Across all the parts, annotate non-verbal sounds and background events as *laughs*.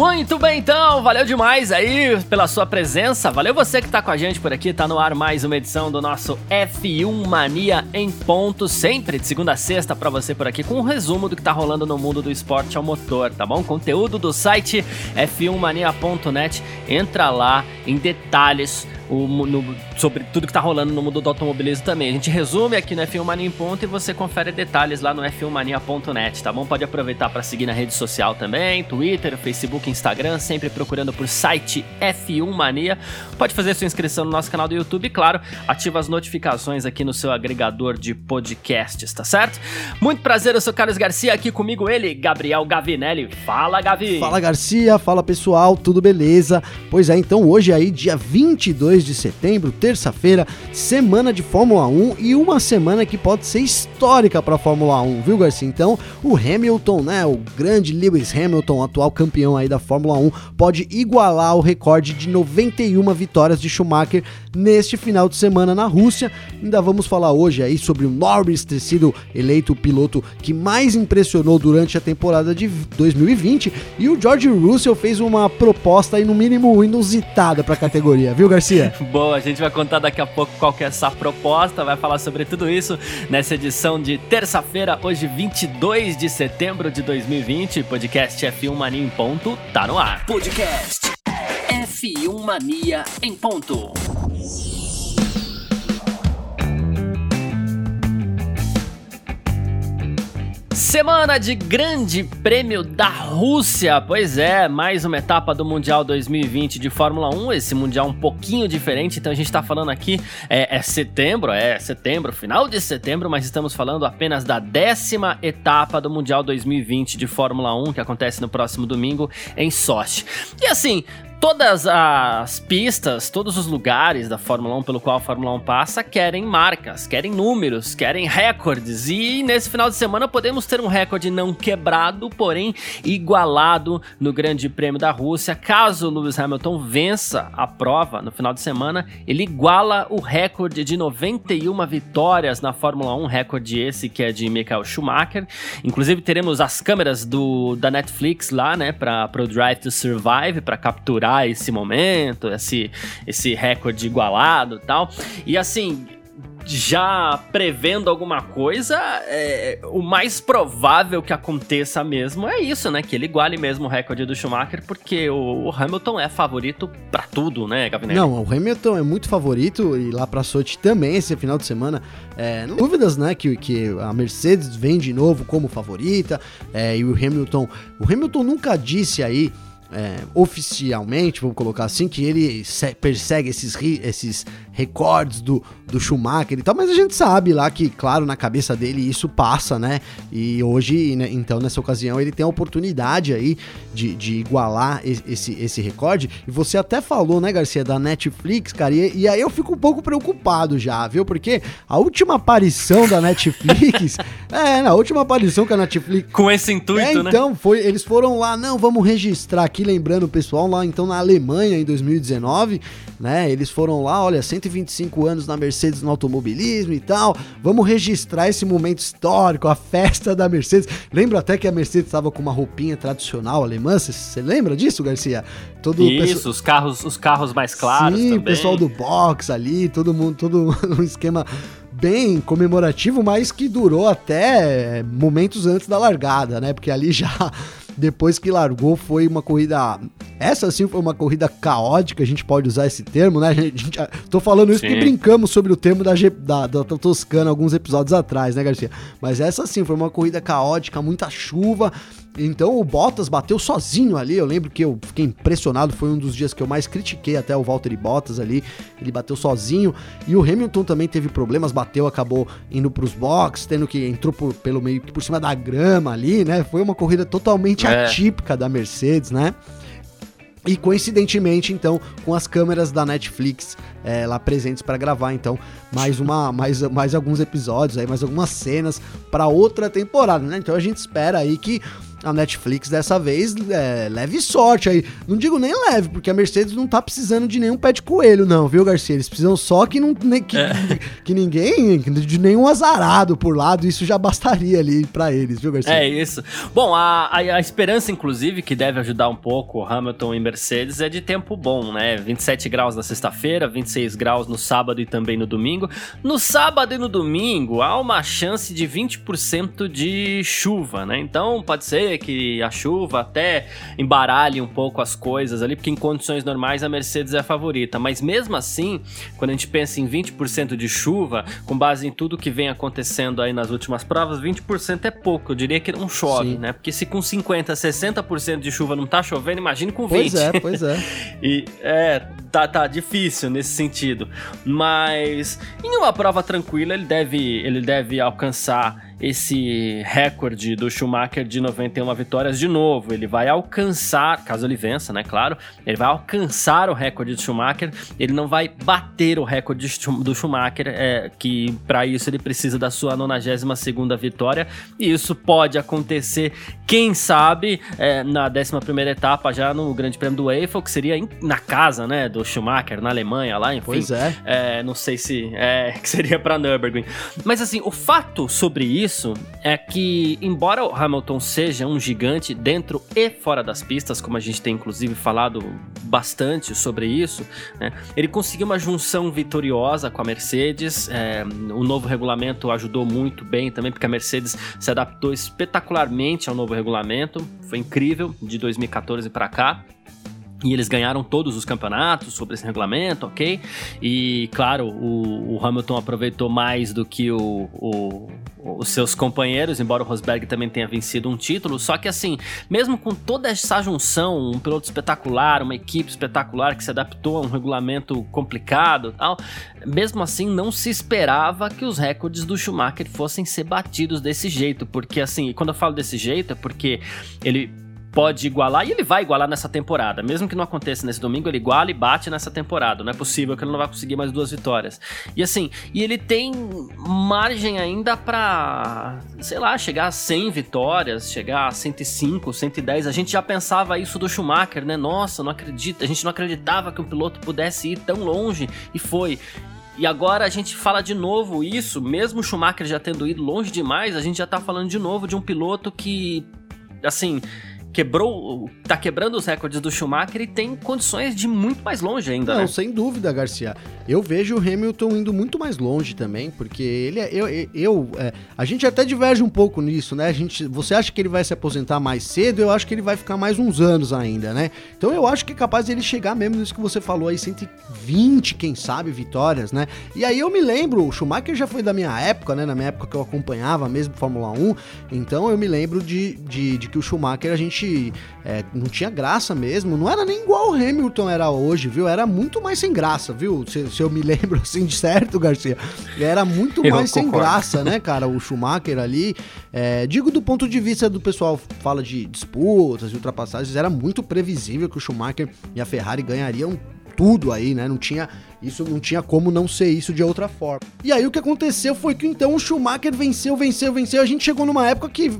Muito bem, então, valeu demais aí pela sua presença. Valeu você que tá com a gente por aqui. Tá no ar mais uma edição do nosso F1 Mania em ponto, sempre de segunda a sexta para você por aqui com um resumo do que tá rolando no mundo do esporte ao motor, tá bom? Conteúdo do site f1mania.net. Entra lá em detalhes o, no, sobre tudo que tá rolando no mundo do automobilismo também. A gente resume aqui no F1 Mania em ponto e você confere detalhes lá no f1mania.net, tá bom? Pode aproveitar para seguir na rede social também, Twitter, Facebook, Instagram, sempre procurando por site F1 Mania. Pode fazer sua inscrição no nosso canal do YouTube e, claro, ativa as notificações aqui no seu agregador de podcasts, tá certo? Muito prazer, eu sou Carlos Garcia, aqui comigo ele, Gabriel Gavinelli. Fala, Gavi! Fala, Garcia, fala pessoal, tudo beleza? Pois é, então hoje aí, dia 22 2 de setembro, terça-feira, semana de Fórmula 1 e uma semana que pode ser histórica para a Fórmula 1, viu, Garcia? Então, o Hamilton, né, o grande Lewis Hamilton, atual campeão aí da Fórmula 1, pode igualar o recorde de 91 vitórias de Schumacher neste final de semana na Rússia. Ainda vamos falar hoje aí sobre o Norris ter sido eleito o piloto que mais impressionou durante a temporada de 2020 e o George Russell fez uma proposta aí no mínimo inusitada para a categoria, viu, Garcia? *laughs* Boa, a gente vai contar daqui a pouco qual que é essa proposta, vai falar sobre tudo isso nessa edição de terça-feira, hoje 22 de setembro de 2020. Podcast F1 Mania em ponto, tá no ar. Podcast F1 Mania em ponto. Semana de Grande Prêmio da Rússia. Pois é, mais uma etapa do Mundial 2020 de Fórmula 1. Esse Mundial um pouquinho diferente, então a gente tá falando aqui, é, é setembro, é setembro, final de setembro, mas estamos falando apenas da décima etapa do Mundial 2020 de Fórmula 1, que acontece no próximo domingo em Sochi. E assim, Todas as pistas, todos os lugares da Fórmula 1 pelo qual a Fórmula 1 passa querem marcas, querem números, querem recordes. E nesse final de semana podemos ter um recorde não quebrado, porém igualado no Grande Prêmio da Rússia. Caso Lewis Hamilton vença a prova no final de semana, ele iguala o recorde de 91 vitórias na Fórmula 1, recorde esse que é de Michael Schumacher. Inclusive teremos as câmeras do, da Netflix lá, né, para o Drive to Survive, para capturar esse momento, esse, esse recorde igualado e tal. E assim, já prevendo alguma coisa, é, o mais provável que aconteça mesmo é isso, né? Que ele iguale mesmo o recorde do Schumacher, porque o, o Hamilton é favorito para tudo, né, Gavinelli? Não, o Hamilton é muito favorito e lá pra Sochi também esse final de semana. É, não dúvidas, né, que, que a Mercedes vem de novo como favorita é, e o Hamilton. O Hamilton nunca disse aí é, oficialmente, vamos colocar assim, que ele persegue esses, esses recordes do, do Schumacher e tal, mas a gente sabe lá que, claro, na cabeça dele isso passa, né? E hoje, né, então, nessa ocasião, ele tem a oportunidade aí de, de igualar esse, esse recorde. E você até falou, né, Garcia, da Netflix, cara, e, e aí eu fico um pouco preocupado já, viu? Porque a última aparição da Netflix, *laughs* é, na última aparição que a Netflix... Com esse intuito, é, né? Então, foi, eles foram lá, não, vamos registrar aqui, lembrando o pessoal lá, então, na Alemanha, em 2019, né, eles foram lá, olha, 125 anos na Mercedes no automobilismo e tal. Vamos registrar esse momento histórico, a festa da Mercedes. Lembro até que a Mercedes estava com uma roupinha tradicional alemã. Você lembra disso, Garcia? Todo Isso, os carros, os carros mais claros Sim, também. o pessoal do box ali, todo mundo, todo *laughs* um esquema bem comemorativo, mas que durou até momentos antes da largada, né? Porque ali já depois que largou foi uma corrida essa sim foi uma corrida caótica, a gente pode usar esse termo, né? A gente, tô falando isso sim. porque brincamos sobre o termo da, da, da, Toscana alguns episódios atrás, né, Garcia? Mas essa sim foi uma corrida caótica, muita chuva. Então o Bottas bateu sozinho ali. Eu lembro que eu fiquei impressionado. Foi um dos dias que eu mais critiquei até o Valtteri Bottas ali. Ele bateu sozinho. E o Hamilton também teve problemas, bateu, acabou indo pros boxes, tendo que entrou por, pelo meio por cima da grama ali, né? Foi uma corrida totalmente é. atípica da Mercedes, né? E coincidentemente, então, com as câmeras da Netflix é, lá presentes para gravar, então, mais uma, mais, mais alguns episódios aí, mais algumas cenas para outra temporada, né? Então a gente espera aí que a Netflix dessa vez é, leve sorte aí. Não digo nem leve, porque a Mercedes não tá precisando de nenhum pé de coelho, não, viu, Garcia? Eles precisam só que, não, que, é. *laughs* que ninguém, de nenhum azarado por lado, isso já bastaria ali para eles, viu, Garcia? É isso. Bom, a, a, a, esperança, inclusive, que deve ajudar um pouco Hamilton e Mercedes é de tempo bom, né? 27 graus na sexta-feira, 26 graus no sábado e também no domingo. No sábado e no domingo há uma chance de 20% de chuva, né? Então pode ser que a chuva até embaralhe um pouco as coisas ali, porque em condições normais a Mercedes é a favorita. Mas mesmo assim, quando a gente pensa em 20% de chuva, com base em tudo que vem acontecendo aí nas últimas provas, 20% é pouco. Eu diria que não chove, Sim. né? Porque se com 50, 60% de chuva não tá chovendo, imagine com 20. Pois é, pois é. *laughs* e é, tá, tá difícil nesse sentido. Mas em uma prova tranquila, ele deve, ele deve alcançar esse recorde do Schumacher de 91 vitórias de novo. Ele vai alcançar, caso ele vença, né? Claro, ele vai alcançar o recorde do Schumacher. Ele não vai bater o recorde do Schumacher, é, que para isso ele precisa da sua 92 segunda vitória. E isso pode acontecer, quem sabe, é, na 11 primeira etapa já no Grande Prêmio do Eiffel, que seria na casa, né, do Schumacher na Alemanha lá, enfim. Pois é. é não sei se é *laughs* que seria para Nürburgring. Mas assim, o fato sobre isso isso é que, embora o Hamilton seja um gigante dentro e fora das pistas, como a gente tem inclusive falado bastante sobre isso, né, ele conseguiu uma junção vitoriosa com a Mercedes. É, o novo regulamento ajudou muito bem também, porque a Mercedes se adaptou espetacularmente ao novo regulamento. Foi incrível de 2014 para cá. E eles ganharam todos os campeonatos sobre esse regulamento, ok? E, claro, o, o Hamilton aproveitou mais do que o, o, os seus companheiros, embora o Rosberg também tenha vencido um título. Só que, assim, mesmo com toda essa junção, um piloto espetacular, uma equipe espetacular que se adaptou a um regulamento complicado tal, mesmo assim, não se esperava que os recordes do Schumacher fossem ser batidos desse jeito. Porque, assim, quando eu falo desse jeito, é porque ele pode igualar e ele vai igualar nessa temporada. Mesmo que não aconteça nesse domingo, ele iguala e bate nessa temporada. Não é possível que ele não vai conseguir mais duas vitórias. E assim, e ele tem margem ainda para, sei lá, chegar a 100 vitórias, chegar a 105, 110. A gente já pensava isso do Schumacher, né? Nossa, não acredita, a gente não acreditava que um piloto pudesse ir tão longe e foi. E agora a gente fala de novo isso, mesmo o Schumacher já tendo ido longe demais, a gente já tá falando de novo de um piloto que assim, quebrou, tá quebrando os recordes do Schumacher e tem condições de ir muito mais longe ainda. Não, né? sem dúvida, Garcia. Eu vejo o Hamilton indo muito mais longe também, porque ele é, eu, eu é, a gente até diverge um pouco nisso, né? A gente, você acha que ele vai se aposentar mais cedo? Eu acho que ele vai ficar mais uns anos ainda, né? Então eu acho que é capaz de ele chegar mesmo nisso que você falou aí, 120, quem sabe, vitórias, né? E aí eu me lembro, o Schumacher já foi da minha época, né? Na minha época que eu acompanhava mesmo Fórmula 1, então eu me lembro de, de, de que o Schumacher a gente gente é, não tinha graça mesmo. Não era nem igual o Hamilton era hoje, viu? Era muito mais sem graça, viu? Se, se eu me *laughs* lembro assim de certo, Garcia. Era muito eu mais concordo. sem graça, né, cara? O Schumacher ali. É, digo do ponto de vista do pessoal fala de disputas e ultrapassagens, era muito previsível que o Schumacher e a Ferrari ganhariam tudo aí, né? Não tinha isso não tinha como não ser isso de outra forma. E aí o que aconteceu foi que então o Schumacher venceu, venceu, venceu. A gente chegou numa época que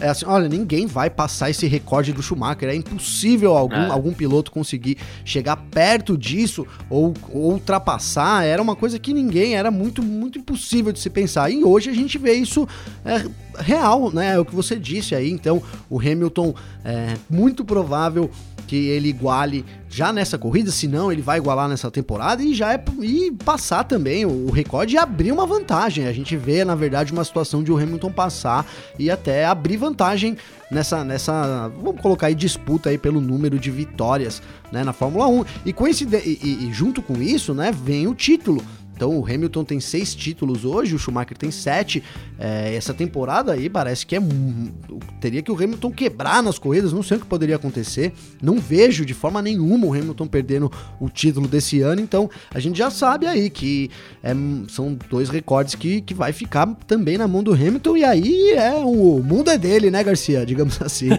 é assim, olha, ninguém vai passar esse recorde do Schumacher. É impossível algum, é. algum piloto conseguir chegar perto disso ou, ou, ultrapassar. Era uma coisa que ninguém, era muito, muito impossível de se pensar. E hoje a gente vê isso é, real, né? É o que você disse aí. Então, o Hamilton é muito provável que ele iguale já nessa corrida, se não ele vai igualar nessa temporada e já é e passar também o, recorde e abrir uma vantagem. A gente vê, na verdade, uma situação de o Hamilton passar e até abrir vantagem nessa nessa, vamos colocar aí disputa aí pelo número de vitórias, né, na Fórmula 1. E, coincide e, e, e junto com isso, né, vem o título Então o Hamilton tem seis títulos hoje, o Schumacher tem sete. É, essa temporada aí parece que é. Teria que o Hamilton quebrar nas corridas, não sei o que poderia acontecer. Não vejo de forma nenhuma o Hamilton perdendo o título desse ano, então a gente já sabe aí que é, são dois recordes que, que vai ficar também na mão do Hamilton, e aí é o mundo é dele, né, Garcia? Digamos *laughs* assim.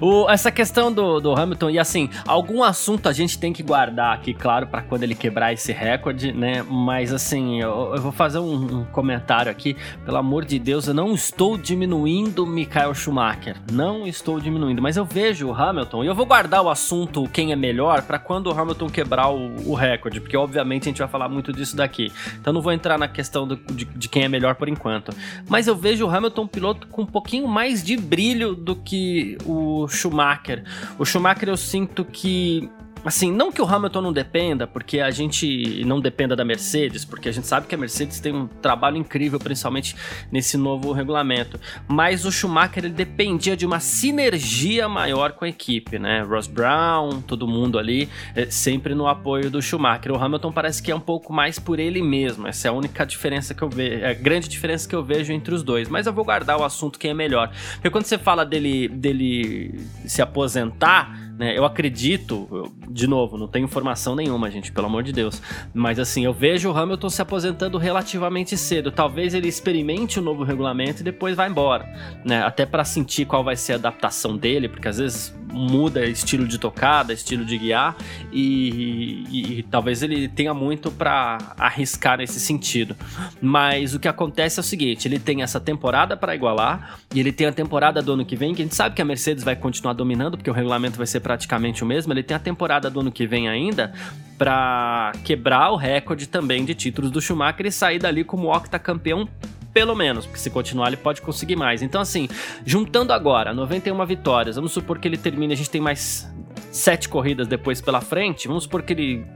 o, essa questão do, do Hamilton, e assim, algum assunto a gente tem que guardar aqui, claro, para quando ele quebrar esse recorde, né? Mas assim, eu, eu vou fazer um, um, comentário aqui. Pelo amor de Deus, eu não estou diminuindo Michael Schumacher. Não estou diminuindo, mas eu vejo o Hamilton e eu vou guardar o assunto quem é melhor para quando o Hamilton quebrar o, o, recorde, porque obviamente a gente vai falar muito disso daqui. Então não vou entrar na questão do, de, de quem é melhor por enquanto. Mas eu vejo o Hamilton um piloto com um pouquinho mais de brilho do que o Schumacher. O Schumacher eu sinto que Assim, não que o Hamilton não dependa, porque a gente não dependa da Mercedes, porque a gente sabe que a Mercedes tem um trabalho incrível, principalmente nesse novo regulamento. Mas o Schumacher ele dependia de uma sinergia maior com a equipe, né? Ross Brown, todo mundo ali, é, sempre no apoio do Schumacher. O Hamilton parece que é um pouco mais por ele mesmo. Essa é a única diferença que eu vejo, é a grande diferença que eu vejo entre os dois. Mas eu vou guardar o assunto quem é melhor. Porque quando você fala dele, dele se aposentar né? Eu acredito, eu, de novo, não tenho informação nenhuma, gente, pelo amor de Deus. Mas assim, eu vejo o Hamilton se aposentando relativamente cedo. Talvez ele experimente o novo regulamento e depois vá embora, né? Até para sentir qual vai ser a adaptação dele, porque às vezes muda estilo de tocada, estilo de guiar e, e, e talvez ele tenha muito para arriscar nesse sentido. Mas o que acontece é o seguinte: ele tem essa temporada para igualar e ele tem a temporada do ano que vem, que a gente sabe que a Mercedes vai continuar dominando, porque o regulamento vai ser praticamente o mesmo. Ele tem a temporada do ano que vem ainda para quebrar o recorde também de títulos do Schumacher e sair dali como octacampeão pelo menos, porque se continuar ele pode conseguir mais. Então, assim, juntando agora 91 vitórias, vamos supor que ele termine, a gente tem mais sete corridas depois pela frente, vamos supor que ele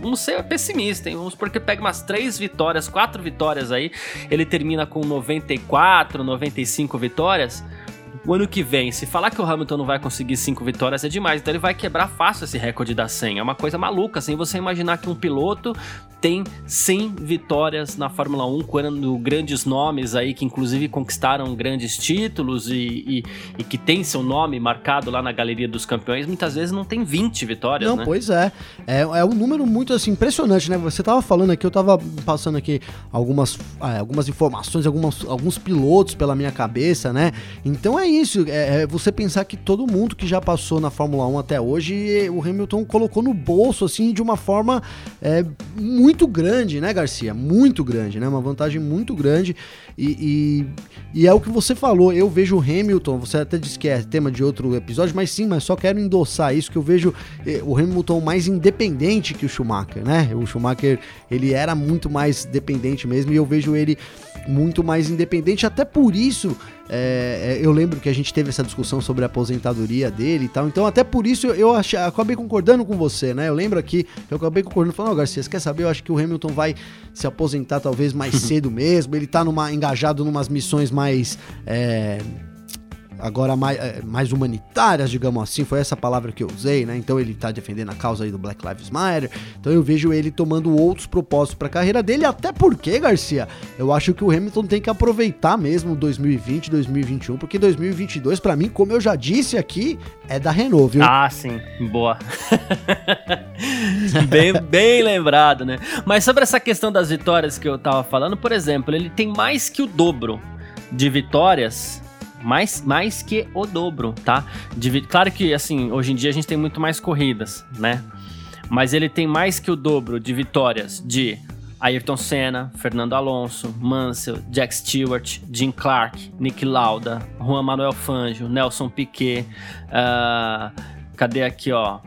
vamos ser pessimista, hein? Vamos supor que pega umas três vitórias, quatro vitórias aí, ele termina com 94, 95 vitórias o ano que vem, se falar que o Hamilton não vai conseguir cinco vitórias é demais, então ele vai quebrar fácil esse recorde da 100. É uma coisa maluca, assim, você imaginar que um piloto tem 100 vitórias na Fórmula 1, quando grandes nomes aí que inclusive conquistaram grandes títulos e, e, e, que tem seu nome marcado lá na galeria dos campeões, muitas vezes não tem 20 vitórias, Não, né? pois é. é. É um número muito assim impressionante, né? Você tava falando aqui, eu tava passando aqui algumas, é, algumas informações, algumas, alguns pilotos pela minha cabeça, né? Então é isso, é, é, você pensar que todo mundo que já passou na Fórmula 1 até hoje, o Hamilton colocou no bolso, assim, de uma forma é, muito grande, né, Garcia? Muito grande, né? Uma vantagem muito grande. E, e, e, é o que você falou, eu vejo o Hamilton, você até disse que é tema de outro episódio, mas sim, mas só quero endossar isso, que eu vejo eh, o Hamilton mais independente que o Schumacher, né? O Schumacher, ele era muito mais dependente mesmo, e eu vejo ele muito mais independente, até por isso é, é, eu lembro que a gente teve essa discussão sobre a aposentadoria dele e tal. Então, até por isso eu, achei, acabei concordando com você, né? Eu lembro aqui, eu acabei concordando, falando, oh, Garcia, você quer saber? Eu acho que o Hamilton vai se aposentar talvez mais *laughs* cedo mesmo. Ele tá numa, engajado numas missões mais. É, agora mais, é, mais humanitárias, digamos assim, foi essa palavra que eu usei, né? Então ele tá defendendo a causa aí do Black Lives Matter. Então eu vejo ele tomando outros propósitos para a carreira dele, até porque, Garcia, eu acho que o Hamilton tem que aproveitar mesmo 2020, 2021, porque 2022 para mim, como eu já disse aqui, é da Renault, viu? Ah, sim, boa. *laughs* bem, bem lembrado, né? Mas sobre essa questão das vitórias que eu tava falando, por exemplo, ele tem mais que o dobro de vitórias mais, mais que o dobro, tá? Claro que, assim, hoje em dia a gente tem muito mais corridas, né? Mas ele tem mais que o dobro de vitórias de Ayrton Senna, Fernando Alonso, Mansell, Jack Stewart, Jim Clark, Nick Lauda, Juan Manuel Fangio, Nelson Piquet, uh, cadê aqui, ó?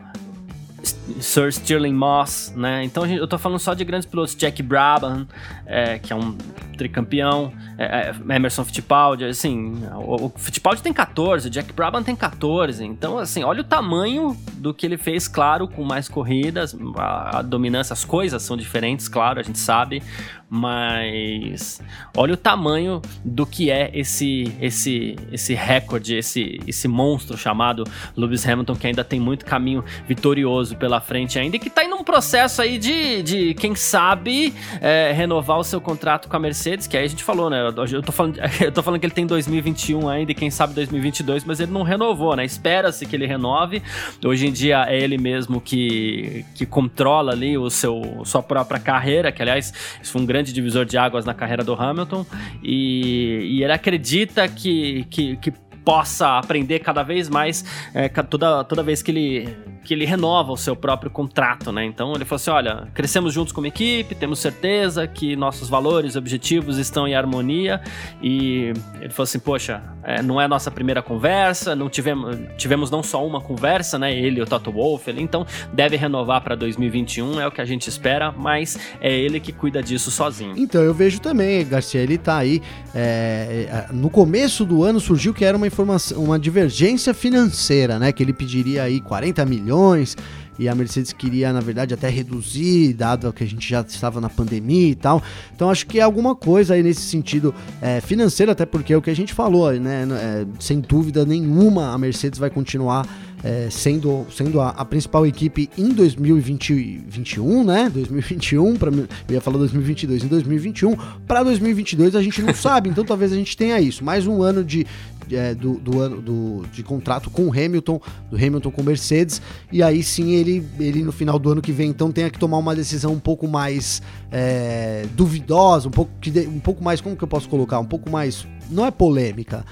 Sir Stirling Moss, né? Então eu tô falando só de grandes pilotos, Jack Brabham, é, que é um tricampeão, é, é, Emerson Fittipaldi, assim, o, o, Fittipaldi tem 14, o Jack Brabham tem 14, então assim, olha o tamanho do que ele fez, claro, com mais corridas, a, a dominância, as coisas são diferentes, claro, a gente sabe, mas olha o tamanho do que é esse esse esse recorde, esse esse monstro chamado Lewis Hamilton que ainda tem muito caminho vitorioso pela frente ainda e que tá indo um processo aí de, de quem sabe, é, renovar o seu contrato com a Mercedes, que aí a gente falou, né? Eu tô falando, *laughs* eu tô falando que ele tem 2021 ainda e quem sabe 2022, mas ele não renovou, né? Espera-se que ele renove. Hoje em dia é ele mesmo que, que controla ali o seu sua própria carreira, que aliás, isso foi um grande divisor de águas na carreira do Hamilton, e, e ele acredita que, que, que possa aprender cada vez mais é, toda, toda vez que ele, que ele renova o seu próprio contrato, né? Então ele falou assim: olha, crescemos juntos como equipe, temos certeza que nossos valores e objetivos estão em harmonia. E ele falou assim: poxa, é, não é a nossa primeira conversa, não tivemos, tivemos não só uma conversa, né? Ele e o Toto Wolff, ele, então deve renovar para 2021, é o que a gente espera, mas é ele que cuida disso sozinho. Então eu vejo também, Garcia, ele tá aí. É, é no começo do ano surgiu que era uma informação, uma divergência financeira, né? Que ele pediria aí 40 milhões e a Mercedes queria, na verdade, até reduzir, dado que a gente já estava na pandemia e tal. Então acho que é alguma coisa aí nesse sentido é, financeiro, até porque é o que a gente falou, né? É, sem dúvida nenhuma, a Mercedes vai continuar é, sendo, sendo a, a, principal equipe em 2021, né? 2021, pra, eu ia falar 2022, em 2021, para 2022 a gente não sabe, então talvez a gente tenha isso. Mais um ano de, é, do, do, ano do, de contrato com o Hamilton, do Hamilton com Mercedes, e aí sim ele, ele no final do ano que vem então tenha que tomar uma decisão um pouco mais é, duvidosa, um pouco, um pouco mais, como que eu posso colocar? Um pouco mais, não é polêmica,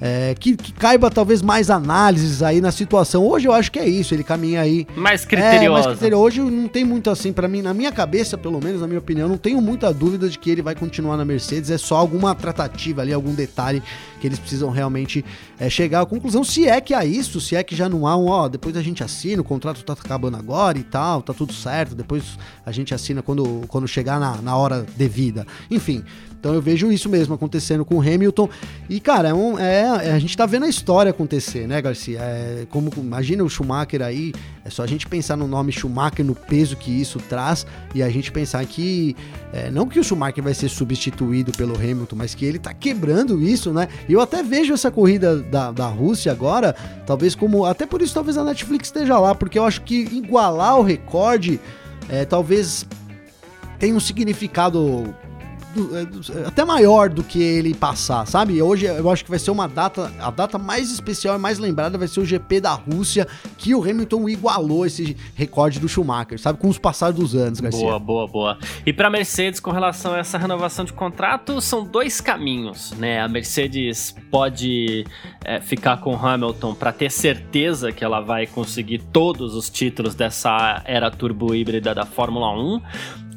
é, que, que, caiba talvez mais análises aí na situação. Hoje eu acho que é isso, ele caminha aí. Mais criterioso. É. Hoje não tem muito assim, para mim, na minha cabeça, pelo menos, na minha opinião, não tenho muita dúvida de que ele vai continuar na Mercedes. É só alguma tratativa ali, algum detalhe que eles precisam realmente é, chegar à conclusão. Se é que há isso, se é que já não há um, ó, depois a gente assina, o contrato tá acabando agora e tal, tá tudo certo, depois a gente assina quando, quando chegar na, na hora devida. Enfim, então eu vejo isso mesmo acontecendo com o Hamilton. E, cara, é, um, é a gente tá vendo a história acontecer, né, Garcia? É, como, imagina o Schumacher aí, é só a gente pensar no nome Schumacher, no peso que isso traz, e a gente pensar que, é, não que o Schumacher vai ser substituído pelo Hamilton, mas que ele tá quebrando isso, né? E eu até vejo essa corrida da, da Rússia agora, talvez como. Até por isso, talvez a Netflix esteja lá, porque eu acho que igualar o recorde, é, talvez tenha um significado do, é, até maior do que ele passar, sabe? Hoje eu acho que vai ser uma data, a data mais especial e mais lembrada vai ser o GP da Rússia, que o Hamilton igualou esse recorde do Schumacher, sabe? Com os passados dos anos, Garcia. Boa, boa, boa. E para Mercedes, com relação a essa renovação de contrato, são dois caminhos, né? A Mercedes pode é, ficar com Hamilton para ter certeza que ela vai conseguir todos os títulos dessa era turbo híbrida da Fórmula 1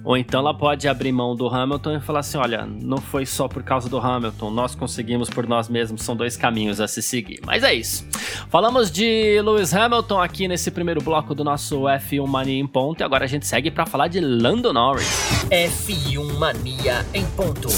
ou então ela pode abrir mão do Hamilton e falar assim: olha, não foi só por causa do Hamilton, nós conseguimos por nós mesmos, são dois caminhos a se seguir. Mas é isso. Falamos de Lewis Hamilton aqui nesse primeiro bloco do nosso F1 Mania em ponto e agora a gente segue para falar de Lando Norris. F1 Mania em ponto.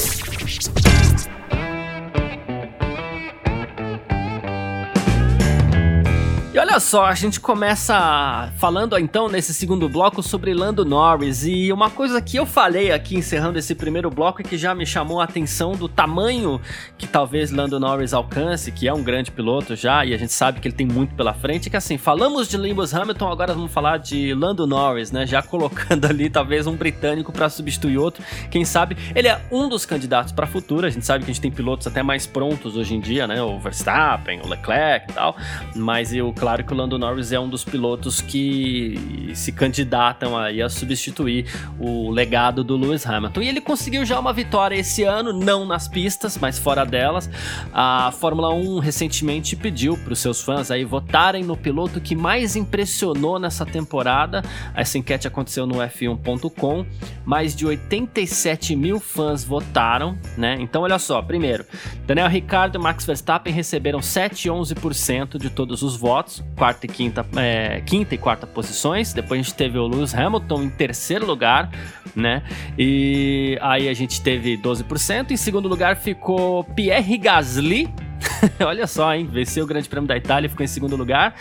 E olha só, a gente começa falando então nesse segundo bloco sobre Lando Norris. E uma coisa que eu falei aqui encerrando esse primeiro bloco e que já me chamou a atenção do tamanho que talvez Lando Norris alcance, que é um grande piloto já, e a gente sabe que ele tem muito pela frente, que assim, falamos de Lewis Hamilton, agora vamos falar de Lando Norris, né? Já *laughs* colocando ali talvez um britânico para substituir outro. Quem sabe ele é um dos candidatos para futuro. A gente sabe que a gente tem pilotos até mais prontos hoje em dia, né? O Verstappen, o Leclerc e tal. Mas eu claro que o Lando Norris é um dos pilotos que se candidatam aí a substituir o legado do Lewis Hamilton. E ele conseguiu já uma vitória esse ano, não nas pistas, mas fora delas. A Fórmula 1 recentemente pediu para os seus fãs aí votarem no piloto que mais impressionou nessa temporada. Essa enquete aconteceu no F1.com. Mais de 87 mil fãs votaram, né? Então, olha só, primeiro, Daniel Ricciardo e Max Verstappen receberam 7 e 11% de todos os votos quarta e quinta, é, quinta e quarta posições. Depois a gente teve o Lewis Hamilton em terceiro lugar, né? E aí a gente teve 12%. Em segundo lugar ficou Pierre Gasly *laughs* Olha só, hein? Venceu o Grande Prêmio da Itália, ficou em segundo lugar.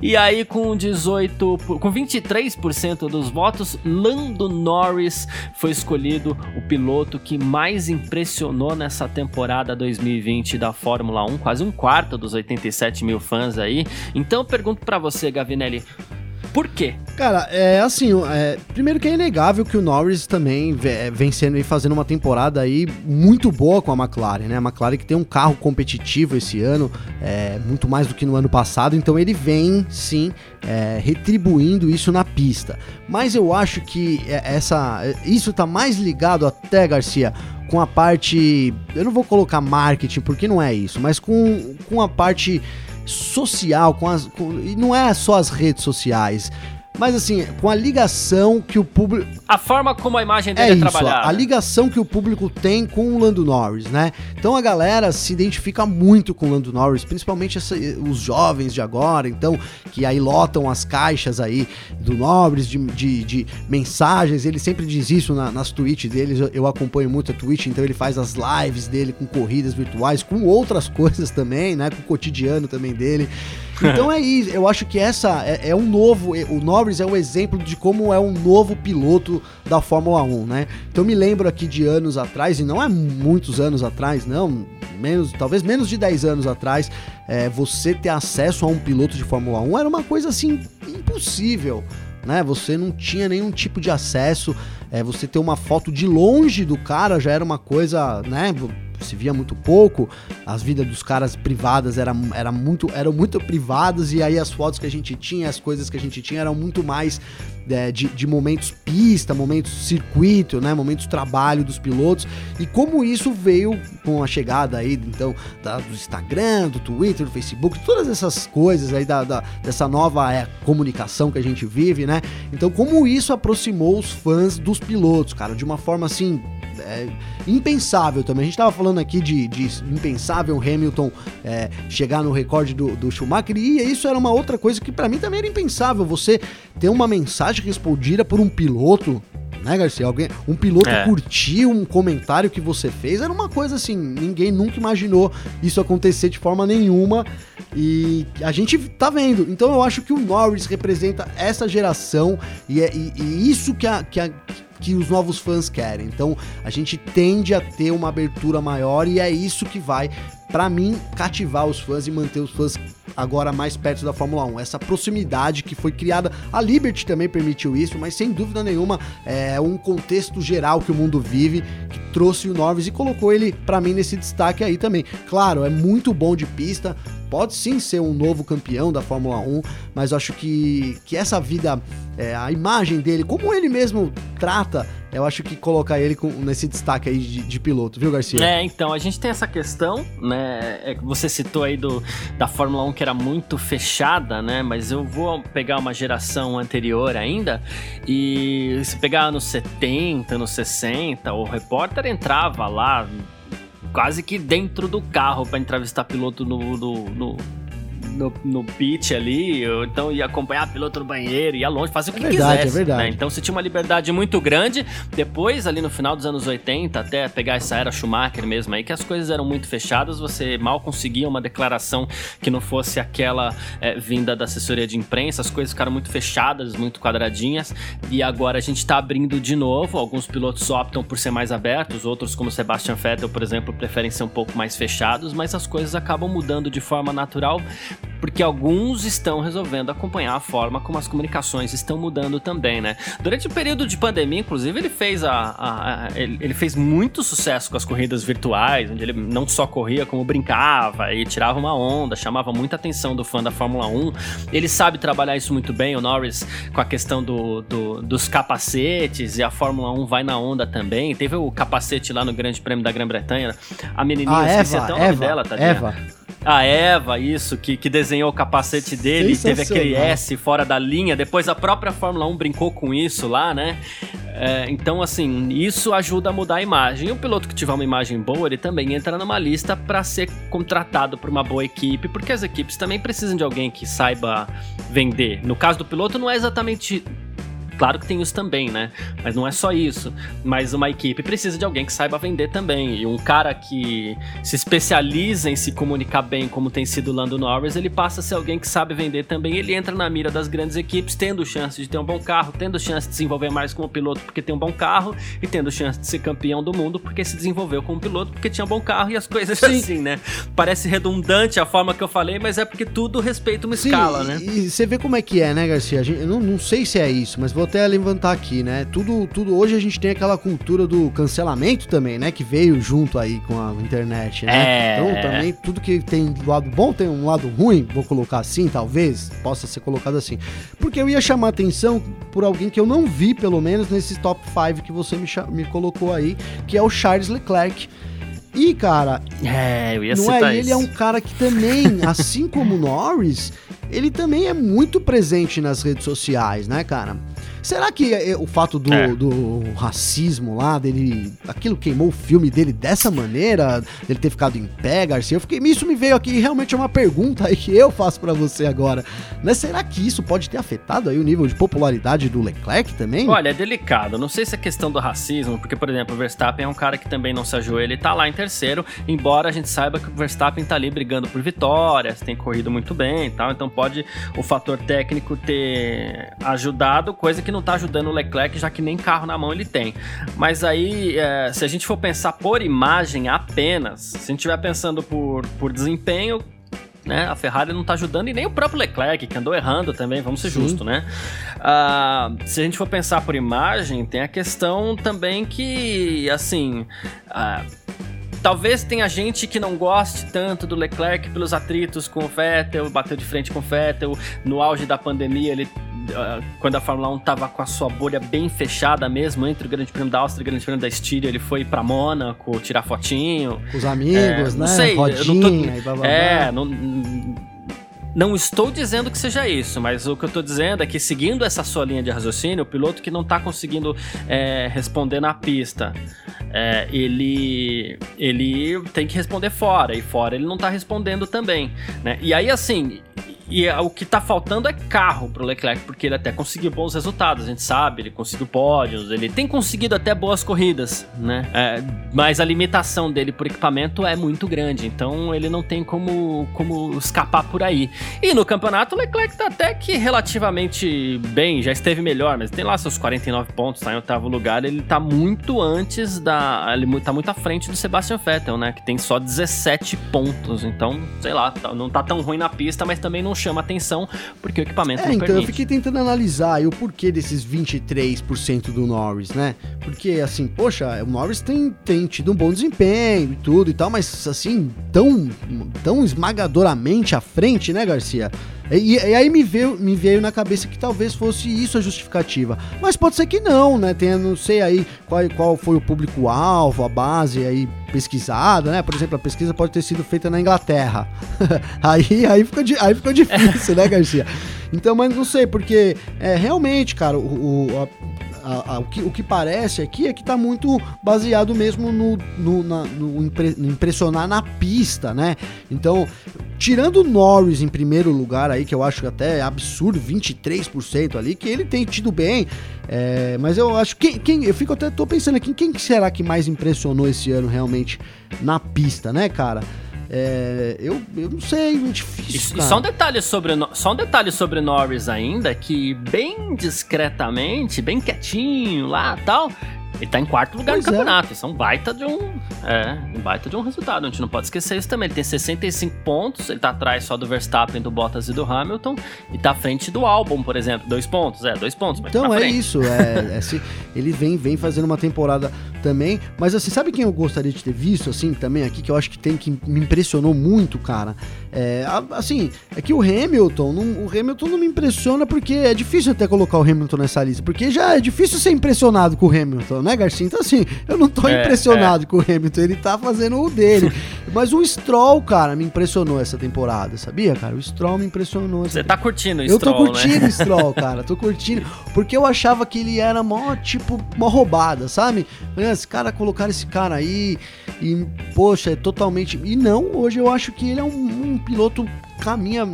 E aí, com 18, com 23% dos votos, Lando Norris foi escolhido o piloto que mais impressionou nessa temporada 2020 da Fórmula 1, quase um quarto dos 87 mil fãs aí. Então eu pergunto para você, Gavinelli, Por quê? Cara, é assim, é, primeiro que é inegável que o Norris também vem sendo e fazendo uma temporada aí muito boa com a McLaren, né? A McLaren que tem um carro competitivo esse ano, é, muito mais do que no ano passado, então ele vem sim é, retribuindo isso na pista. Mas eu acho que é, essa, isso tá mais ligado até, Garcia, com a parte. Eu não vou colocar marketing, porque não é isso, mas com, com a parte social, com as. Com, e não é só as redes sociais. Mas assim, com a ligação que o público. A forma como a imagem dele é, é isso, trabalhada. A ligação que o público tem com o Lando Norris, né? Então a galera se identifica muito com o Lando Norris, principalmente essa, os jovens de agora, então, que aí lotam as caixas aí do Norris de, de, de mensagens. Ele sempre diz isso na, nas tweets dele. Eu, eu acompanho muito a Twitch, então ele faz as lives dele com corridas virtuais, com outras *laughs* coisas também, né? Com o cotidiano também dele. Então é isso, eu acho que essa é, é um novo. O Norris é um exemplo de como é um novo piloto da Fórmula 1, né? Então me lembro aqui de anos atrás, e não é muitos anos atrás, não, menos, talvez menos de 10 anos atrás, é, você ter acesso a um piloto de Fórmula 1 era uma coisa assim impossível. Né? Você não tinha nenhum tipo de acesso, é, você ter uma foto de longe do cara já era uma coisa, né? Se via muito pouco, as vidas dos caras privadas era, era muito, eram muito privadas, e aí as fotos que a gente tinha, as coisas que a gente tinha eram muito mais é, de, de, momentos pista, momentos circuito, né, momentos trabalho dos pilotos, e como isso veio com a chegada aí, então, da, do Instagram, do Twitter, do Facebook, todas essas coisas aí da, da dessa nova é, comunicação que a gente vive, né, então como isso aproximou os fãs dos pilotos, cara, de uma forma assim é, impensável também. A gente estava falando aqui de, de impensável Hamilton é, chegar no recorde do, do Schumacher e isso era uma outra coisa que para mim também era impensável. Você ter uma mensagem respondida por um piloto né, Garcia? Alguém, um piloto é. curtir um comentário que você fez era uma coisa assim, ninguém nunca imaginou isso acontecer de forma nenhuma e a gente tá vendo. Então eu acho que o Norris representa essa geração e, é, e, e isso que a, que a que os novos fãs querem. Então a gente tende a ter uma abertura maior e é isso que vai, para mim, cativar os fãs e manter os fãs agora mais perto da Fórmula 1. Essa proximidade que foi criada, a Liberty também permitiu isso, mas sem dúvida nenhuma é um contexto geral que o mundo vive que trouxe o Norris e colocou ele para mim nesse destaque aí também. Claro, é muito bom de pista, pode sim ser um novo campeão da Fórmula 1, mas acho que, que essa vida, é, a imagem dele, como ele mesmo trata, eu acho que colocar ele com, nesse destaque aí de, de, piloto, viu, Garcia? É, então, a gente tem essa questão, né? É, você citou aí do, da Fórmula 1 que era muito fechada, né? Mas eu vou pegar uma geração anterior ainda, e se pegar nos 70, nos 60, o repórter entrava lá quase que dentro do carro para entrevistar piloto no, no, no no, no pit ali, ou então ia acompanhar piloto no banheiro, ia longe, fazer o que é verdade, quisesse. É verdade. Né? Então você tinha uma liberdade muito grande. Depois, ali no final dos anos 80, até pegar essa era Schumacher mesmo aí, que as coisas eram muito fechadas, você mal conseguia uma declaração que não fosse aquela é, vinda da assessoria de imprensa, as coisas ficaram muito fechadas, muito quadradinhas, e agora a gente tá abrindo de novo. Alguns pilotos optam por ser mais abertos, outros, como Sebastian Vettel, por exemplo, preferem ser um pouco mais fechados, mas as coisas acabam mudando de forma natural porque alguns estão resolvendo acompanhar a forma como as comunicações estão mudando também, né? Durante o período de pandemia, inclusive, ele fez a, a, a ele, ele, fez muito sucesso com as corridas virtuais, onde ele não só corria como brincava e tirava uma onda, chamava muita atenção do fã da Fórmula 1. Ele sabe trabalhar isso muito bem, o Norris com a questão do, do, dos capacetes e a Fórmula 1 vai na onda também. Teve o capacete lá no Grande Prêmio da Grã-Bretanha, a menininha, ah, Eva, até o nome Eva, dela, tá Eva. A Eva, isso, que, que desenhou o capacete dele, teve aquele S fora da linha. Depois a própria Fórmula 1 brincou com isso lá, né? É, então, assim, isso ajuda a mudar a imagem. E o piloto que tiver uma imagem boa, ele também entra numa lista para ser contratado por uma boa equipe, porque as equipes também precisam de alguém que saiba vender. No caso do piloto, não é exatamente Claro que tem isso também, né? Mas não é só isso. Mas uma equipe precisa de alguém que saiba vender também. E um cara que se especializa em se comunicar bem, como tem sido o Lando Norris, ele passa a ser alguém que sabe vender também. Ele entra na mira das grandes equipes, tendo chance de ter um bom carro, tendo chance de desenvolver mais como piloto porque tem um bom carro, e tendo chance de ser campeão do mundo porque se desenvolveu como piloto porque tinha um bom carro e as coisas Sim. assim, né? Parece redundante a forma que eu falei, mas é porque tudo respeita uma Sim, escala, né? E você vê como é que é, né, Garcia? Gente, eu não, não sei se é isso, mas vou até levantar aqui, né? Tudo, tudo hoje a gente tem aquela cultura do cancelamento também, né? Que veio junto aí com a internet, né? É... Então também tudo que tem do lado bom tem um lado ruim, vou colocar assim, talvez possa ser colocado assim. Porque eu ia chamar atenção por alguém que eu não vi, pelo menos, nesse top 5 que você me, me colocou aí, que é o Charles Leclerc. E, cara, é, eu ia não é, ele é um cara que também, assim como Norris, ele também é muito presente nas redes sociais, né, cara? Será que é, o fato do, é. do racismo lá, dele. aquilo queimou o filme dele dessa maneira, dele ter ficado em pé, Garcia? Eu fiquei, isso me veio aqui realmente é uma pergunta aí que eu faço para você agora. Né? Será que isso pode ter afetado aí o nível de popularidade do Leclerc também? Olha, é delicado. Não sei se é questão do racismo, porque, por exemplo, o Verstappen é um cara que também não se ajoelha e tá lá em terceiro, embora a gente saiba que o Verstappen tá ali brigando por vitórias, tem corrido muito bem e tal, então pode o fator técnico ter ajudado, coisa que não não tá ajudando o Leclerc, já que nem carro na mão ele tem. Mas aí, é, se a gente for pensar por imagem apenas, se a gente estiver pensando por, por desempenho, né? A Ferrari não tá ajudando e nem o próprio Leclerc, que andou errando também, vamos ser justos, né? Uh, se a gente for pensar por imagem, tem a questão também que, assim. Uh, Talvez tenha gente que não goste tanto do Leclerc pelos atritos com o Vettel, bateu de frente com o Vettel. No auge da pandemia, ele ah, quando a Fórmula 1 tava com a sua bolha bem fechada mesmo, entre o Grande Prêmio da Áustria e o Grande Prêmio da Estíria, ele foi para Mônaco tirar fotinho. Com os amigos, é, né? Não sei, Rodinha, não tô, blá, blá, É, não, não estou dizendo que seja isso, mas o que eu estou dizendo é que seguindo essa sua linha de raciocínio, o piloto que não está conseguindo é, responder na pista, é, ele, ele tem que responder fora, e fora ele não está respondendo também. Né? E aí, assim, e é, o que tá faltando é carro pro Leclerc, porque ele até conseguiu bons resultados, a gente sabe, ele conseguiu pódios, ele tem conseguido até boas corridas, né? É, mas a limitação dele por equipamento é muito grande, então ele não tem como, como escapar por aí. E no campeonato o Leclerc tá até que relativamente bem, já esteve melhor, mas tem lá seus 49 pontos, tá em oitavo lugar, ele tá muito antes da. Ele tá muito à frente do Sebastian Vettel, né? Que tem só 17 pontos, então, sei lá, tá, não tá tão ruim na pista, mas também não chama atenção porque o equipamento é, não então, permite. eu fiquei tentando analisar o porquê desses 23% do Norris, né? Porque, assim, poxa, o Norris tem, tem tido um bom desempenho e tudo e tal, mas, assim, tão, tão esmagadoramente à frente, né, Garcia? E, e, aí me veio, me veio na cabeça que talvez fosse isso a justificativa. Mas pode ser que não, né? Tem, não sei aí qual, qual foi o público-alvo, a base aí pesquisada, né? Por exemplo, a pesquisa pode ter sido feita na Inglaterra. *laughs* aí, aí, ficou, aí ficou difícil, né, Garcia? Então, mas não sei, porque é, realmente, cara, o, o a, a, a, o, que, o que parece aqui é que tá muito baseado mesmo no, no, na, no, impre, no impressionar na pista, né? Então, tirando o Norris em primeiro lugar aí, que eu acho até absurdo, 23% ali, que ele tem tido bem, é, mas eu acho que quem, eu fico até tô pensando aqui, quem será que mais impressionou esse ano realmente na pista, né, cara? É, eu, eu não sei, é difícil. E, só um detalhe sobre só um detalhe sobre Norris ainda que bem discretamente, bem quietinho lá, tal, ele tá em quarto lugar pois no é. campeonato. Isso é um baita de um. É, um baita de um resultado. A gente não pode esquecer isso também. Ele tem 65 pontos, ele tá atrás só do Verstappen, do Bottas e do Hamilton. E tá à frente do álbum, por exemplo. Dois pontos, é, dois pontos. então tá é isso. É, é se, ele vem, vem fazendo uma temporada também. Mas assim, sabe quem eu gostaria de ter visto, assim, também aqui, que eu acho que tem que me impressionou muito, cara? É, assim, é que o Hamilton, não, o Hamilton não me impressiona porque é difícil até colocar o Hamilton nessa lista, porque já é difícil ser impressionado com o Hamilton, né, Garcia? Então, assim, eu não tô é, impressionado é. com o Hamilton, ele tá fazendo o dele. *laughs* Mas o Stroll, cara, me impressionou essa temporada, sabia, cara? O Stroll me impressionou. Você tá curtindo o Stroll, Eu tô curtindo né? o Stroll, *laughs* cara, tô curtindo, porque eu achava que ele era mó, tipo, mó roubada, sabe? Esse cara, colocar esse cara aí e, poxa, é totalmente... E não, hoje eu acho que ele é um, um piloto caminha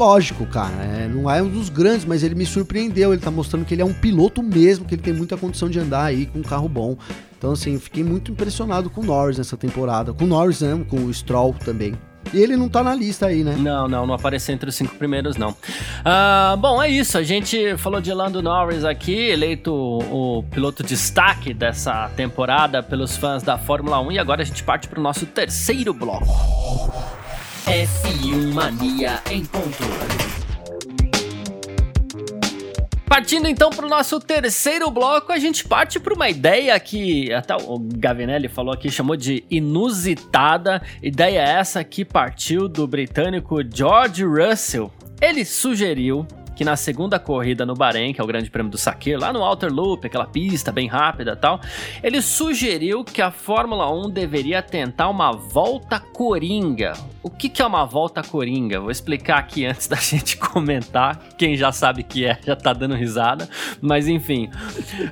lógico, cara, é, não é um dos grandes, mas ele me surpreendeu. Ele tá mostrando que ele é um piloto mesmo, que ele tem muita condição de andar aí com um carro bom. Então, assim, fiquei muito impressionado com o Norris nessa temporada. Com o Norris, né? Com o Stroll também. E ele não tá na lista aí, né? Não, não, não apareceu entre os cinco primeiros, não. Uh, bom, é isso. A gente falou de Lando Norris aqui, eleito o piloto destaque dessa temporada pelos fãs da Fórmula 1. E agora a gente parte para o nosso terceiro bloco. F1 Mania em ponto. Partindo então para o nosso terceiro bloco, a gente parte para uma ideia que até o Gavinelli falou aqui, chamou de inusitada. Ideia essa que partiu do britânico George Russell. Ele sugeriu que na segunda corrida no Bahrein, que é o Grande Prêmio do Sakir, lá no Outer Loop, aquela pista bem rápida tal, ele sugeriu que a Fórmula 1 deveria tentar uma volta coringa. O que, que é uma volta coringa? Vou explicar aqui *laughs* antes da gente comentar. Quem já sabe que é, já tá dando risada. Mas enfim,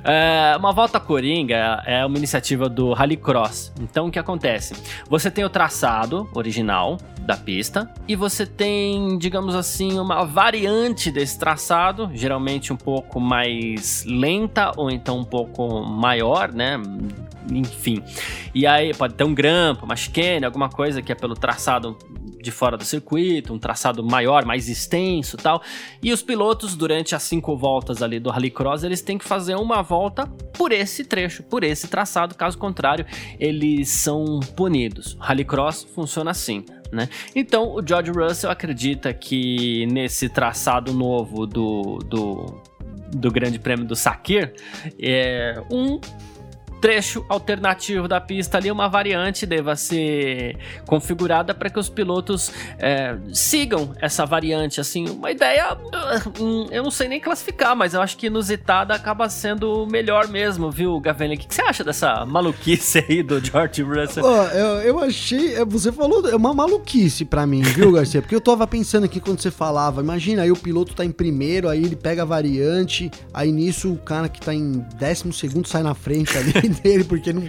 é, uma volta coringa é uma iniciativa do Rallycross. Então o que acontece? Você tem o traçado original da pista e você tem, digamos assim, uma variante desse traçado, geralmente um pouco mais lenta ou então um pouco maior, né? Enfim. E aí pode ter um grampo, uma chicane, alguma coisa que é pelo traçado de fora do circuito, um traçado maior, mais extenso tal. E os pilotos, durante as cinco voltas ali do Rallycross, eles têm que fazer uma volta por esse trecho, por esse traçado, caso contrário, eles são punidos. Rallycross funciona assim. Né? Então, o George Russell acredita que nesse traçado novo do, do, do Grande Prêmio do Sakir, é, um trecho alternativo da pista ali, uma variante deva ser configurada para que os pilotos é, sigam essa variante. Assim, uma ideia, hum, eu não sei nem classificar, mas eu acho que inusitada acaba sendo melhor mesmo, viu, Gavelli? O que, que, você acha dessa maluquice aí do George Russell? Oh, eu, eu achei, é, você falou, é uma maluquice para mim, viu, Garcia? Porque eu tava pensando aqui quando você falava, imagina aí o piloto tá em primeiro, aí ele pega a variante, aí nisso o cara que tá em décimo segundo sai na frente ali. *laughs* dele, porque não,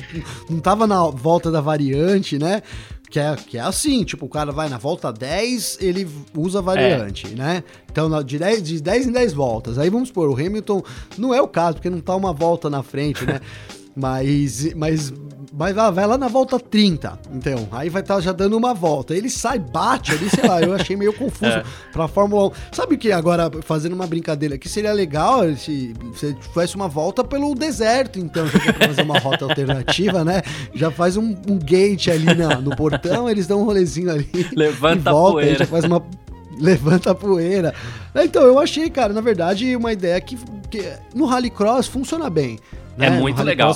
não tava na volta da variante, né? Que é, que é assim, tipo, o cara vai na volta 10, ele usa a variante, é. né? Então, de 10, de 10 em 10 voltas. Aí vamos supor, o Hamilton não é o caso, porque não tá uma volta na frente, né? *laughs* mas, mas vai, vai lá na volta 30, então. Aí vai estar tá já dando uma volta. Ele sai, bate ali, sei lá, eu achei meio confuso *laughs* é. pra Fórmula 1. Sabe o que agora, fazendo uma brincadeira aqui, seria legal se você tivesse uma volta pelo deserto, então, já pra fazer uma rota alternativa, né? Já faz um, um gate ali na, no portão, eles dão um rolezinho ali. *laughs* Levanta volta, a poeira. já faz uma levanta a poeira. Então, eu achei, cara, na verdade, uma ideia que, que no Rallycross funciona bem. É né? muito legal.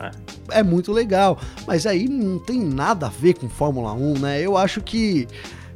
É. é muito legal. Mas aí não tem nada a ver com Fórmula 1, né? Eu acho que.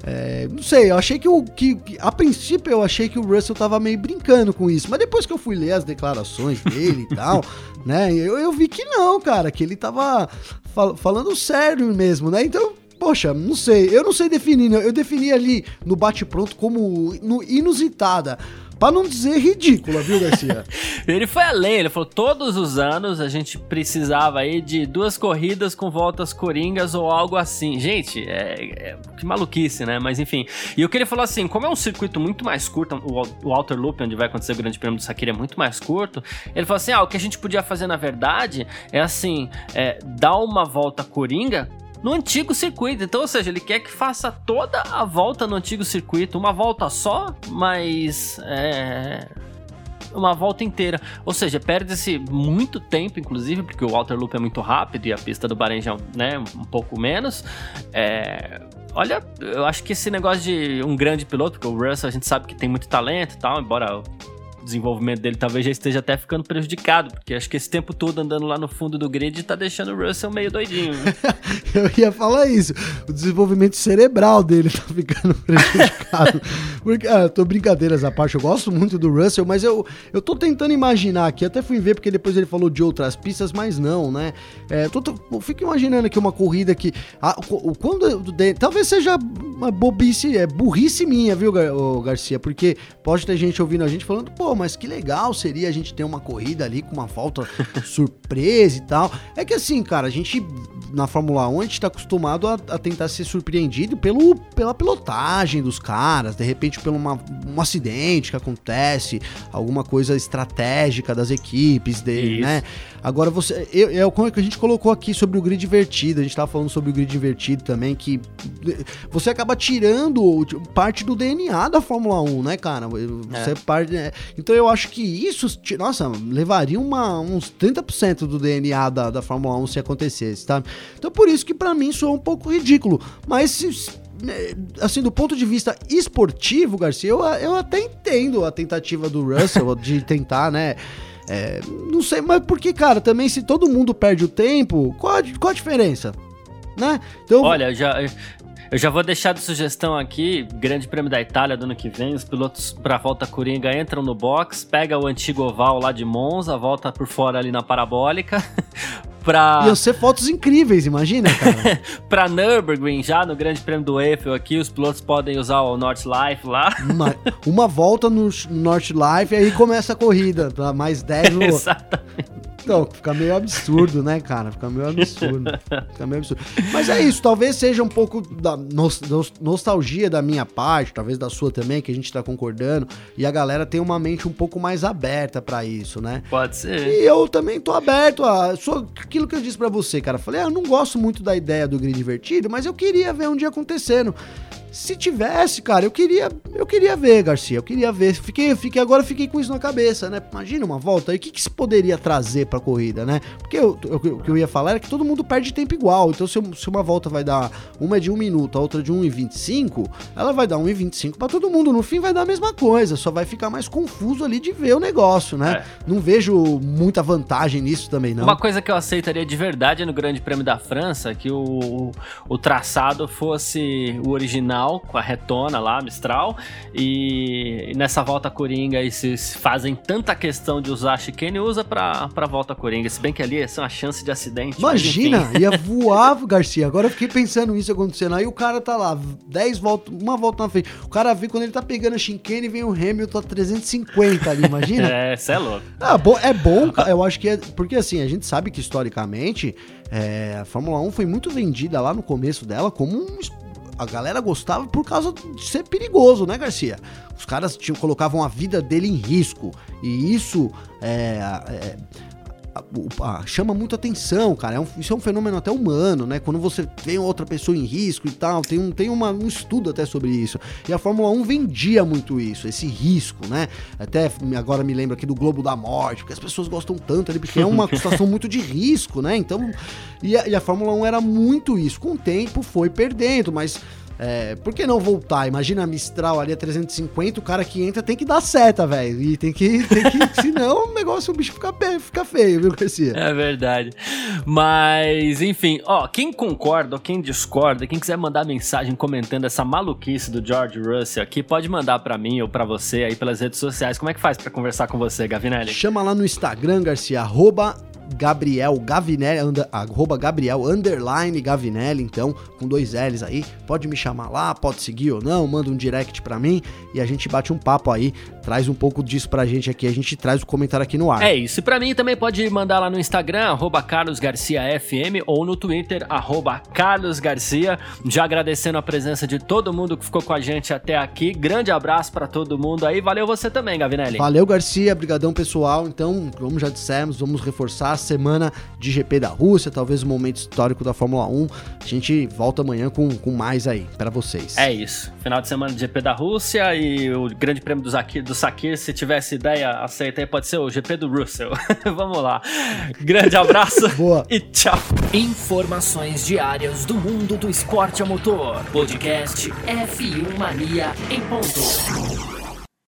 É, não sei, eu achei que, o, que, que, A princípio eu achei que o Russell tava meio brincando com isso, mas depois que eu fui ler as declarações dele e tal, *laughs* né? Eu, eu vi que não, cara, que ele tava fal falando sério mesmo, né? Então, Poxa, não sei, eu não sei definir, né? eu defini ali no bate-pronto como no inusitada. Pra não dizer ridícula, viu, Garcia? *laughs* ele foi além, ele falou: todos os anos a gente precisava aí de duas corridas com voltas coringas ou algo assim. Gente, é, é que maluquice, né? Mas enfim. E o que ele falou assim: como é um circuito muito mais curto, o, o Outer Loop, onde vai acontecer o Grande Prêmio do Sakira, é muito mais curto. Ele falou assim: ah, o que a gente podia fazer na verdade é assim, é, dar uma volta coringa no antigo circuito. Então, ou seja, ele quer que faça toda a volta no antigo circuito, uma volta só, mas é uma volta inteira. Ou seja, perde-se muito tempo, inclusive, porque o Walter Loop é muito rápido e a pista do Bahrein né, um pouco menos. É... Olha, eu acho que esse negócio de um grande piloto, porque o Russell a gente sabe que tem muito talento e tal, embora desenvolvimento dele talvez já esteja até ficando prejudicado, porque acho que esse tempo todo andando lá no fundo do grid tá deixando o Russell meio doidinho. *laughs* eu ia falar isso. O desenvolvimento cerebral dele tá ficando *laughs* prejudicado. porque, ah, tô brincadeiras à parte, eu gosto muito do Russell, mas eu, eu tô tentando imaginar aqui, até fui ver porque depois ele falou de outras pistas, mas não, né? É, tô, tô, fico imaginando aqui uma corrida que. Ah, quando, talvez seja uma bobice, é burrice minha, viu, Garcia? Porque pode ter gente ouvindo a gente falando, pô, mas que legal seria a gente ter uma corrida ali com uma volta *laughs* surpresa e tal. É que assim, cara, a gente na Fórmula 1 a gente tá acostumado a, a tentar ser surpreendido pelo, pela pilotagem dos caras, de repente pelo uma, um acidente que acontece, alguma coisa estratégica das equipes, de, né? Agora você. Eu, é o que a gente colocou aqui sobre o grid invertido. A gente tava falando sobre o grid invertido também, que você acaba tirando parte do DNA da Fórmula 1, né, cara? Você é. parte. Né? Então eu acho que isso, nossa, levaria uma, uns 30% do DNA da, da Fórmula 1 se acontecesse, tá? Então por isso que para mim soa um pouco ridículo. Mas se, né, assim, do ponto de vista esportivo, Garcia, eu, eu até entendo a tentativa do Russell de tentar, né? É, não sei, mas porque, cara, também se todo mundo perde o tempo, qual a, qual a diferença? Né? Então, Olha, já, eu já vou deixar de sugestão aqui, Grande Prêmio da Itália do ano que vem, os pilotos para a volta coringa entram no box, pega o antigo oval lá de Monza, volta por fora ali na parabólica, *laughs* pra... Iam ser fotos incríveis, imagina, cara. *laughs* pra Nürburgring, já no Grande Prêmio do Eiffel aqui, os pilotos podem usar o North Life lá. Uma, uma volta no North Life e aí começa a corrida, pra mais 10 no... *laughs* Exatamente. Então, fica meio absurdo, né, cara? Fica meio absurdo. Fica meio absurdo. Mas é isso, talvez seja um pouco da nostalgia da minha parte, talvez da sua também, que a gente tá concordando, e a galera tem uma mente um pouco mais aberta para isso, né? Pode ser. E eu também tô aberto a. Sou aquilo que eu disse para você, cara. Falei, ah, eu não gosto muito da ideia do grid invertido, mas eu queria ver um dia acontecendo. Se tivesse, cara, eu queria, eu queria ver, Garcia, eu queria ver. Fiquei, fiquei agora fiquei com isso na cabeça, né? Imagina uma volta aí, o que, que se poderia trazer pra corrida, né? Porque eu, eu, o que eu ia falar era que todo mundo perde tempo igual. Então, se, se uma volta vai dar uma é de um minuto, a outra de 1,25, ela vai dar 1,25 para todo mundo. No fim vai dar a mesma coisa, só vai ficar mais confuso ali de ver o negócio, né? É. Não vejo muita vantagem nisso também, não. Uma coisa que eu aceitaria de verdade no Grande Prêmio da França, que o, o traçado fosse o original com a retona lá, Mistral. E nessa volta coringa aí se fazem tanta questão de usar a chicane, usa pra, pra volta coringa. Se bem que ali é uma chance de acidente. Imagina, ia voar, *laughs* Garcia. Agora eu fiquei pensando nisso acontecendo. Aí o cara tá lá, 10 voltas, uma volta na frente. O cara vê quando ele tá pegando a chicane, vem o Hamilton a 350 ali, imagina? *laughs* é, isso é louco. Ah, bom, é bom, eu acho que é. Porque assim, a gente sabe que historicamente. É, a Fórmula 1 foi muito vendida lá no começo dela como um a galera gostava por causa de ser perigoso, né, Garcia? Os caras tinham, colocavam a vida dele em risco. E isso é, é, chama muito atenção, cara. É um, isso é um fenômeno até humano, né? Quando você tem outra pessoa em risco e tal, tem, um, tem uma, um estudo até sobre isso. E a Fórmula 1 vendia muito isso, esse risco, né? Até agora me lembro aqui do Globo da Morte, porque as pessoas gostam tanto ali, porque é uma *laughs* situação muito de risco, né? Então, e a, e a Fórmula 1 era muito isso. Com o tempo foi perdendo, mas é, por que não voltar? Imagina a Mistral ali a 350, o cara que entra tem que dar seta, velho. E tem que. Tem que *laughs* senão o negócio, o bicho fica, fica feio, viu, Garcia? É verdade. Mas, enfim, ó, quem concorda ou quem discorda, quem quiser mandar mensagem comentando essa maluquice do George Russell aqui, pode mandar para mim ou para você aí pelas redes sociais. Como é que faz para conversar com você, Gavinelli? Chama lá no Instagram, Garcia, arroba Gabriel Gavinelli, under, arroba Gabriel underline Gavinelli, então, com dois L's aí. Pode me chamar lá, pode seguir ou não, manda um direct pra mim e a gente bate um papo aí, traz um pouco disso pra gente aqui, a gente traz o comentário aqui no ar. É isso, e pra mim também pode mandar lá no Instagram, arroba Carlos Garcia FM, ou no Twitter, arroba Carlos Garcia. Já agradecendo a presença de todo mundo que ficou com a gente até aqui. Grande abraço para todo mundo aí. Valeu você também, Gavinelli. Valeu, Garcia. Brigadão, pessoal. Então, como já dissemos, vamos reforçar a semana de GP da Rússia, talvez o um momento histórico da Fórmula 1. A gente volta amanhã com, com mais aí para vocês. É isso. Final de semana de GP da Rússia e o Grande Prêmio do, Zaki, do Sakir, se tivesse ideia, aceita aí, pode ser o GP do Russell. *laughs* Vamos lá. Grande abraço *laughs* Boa. e tchau. Informações diárias do mundo do esporte a motor. Podcast F1 Mania em ponto.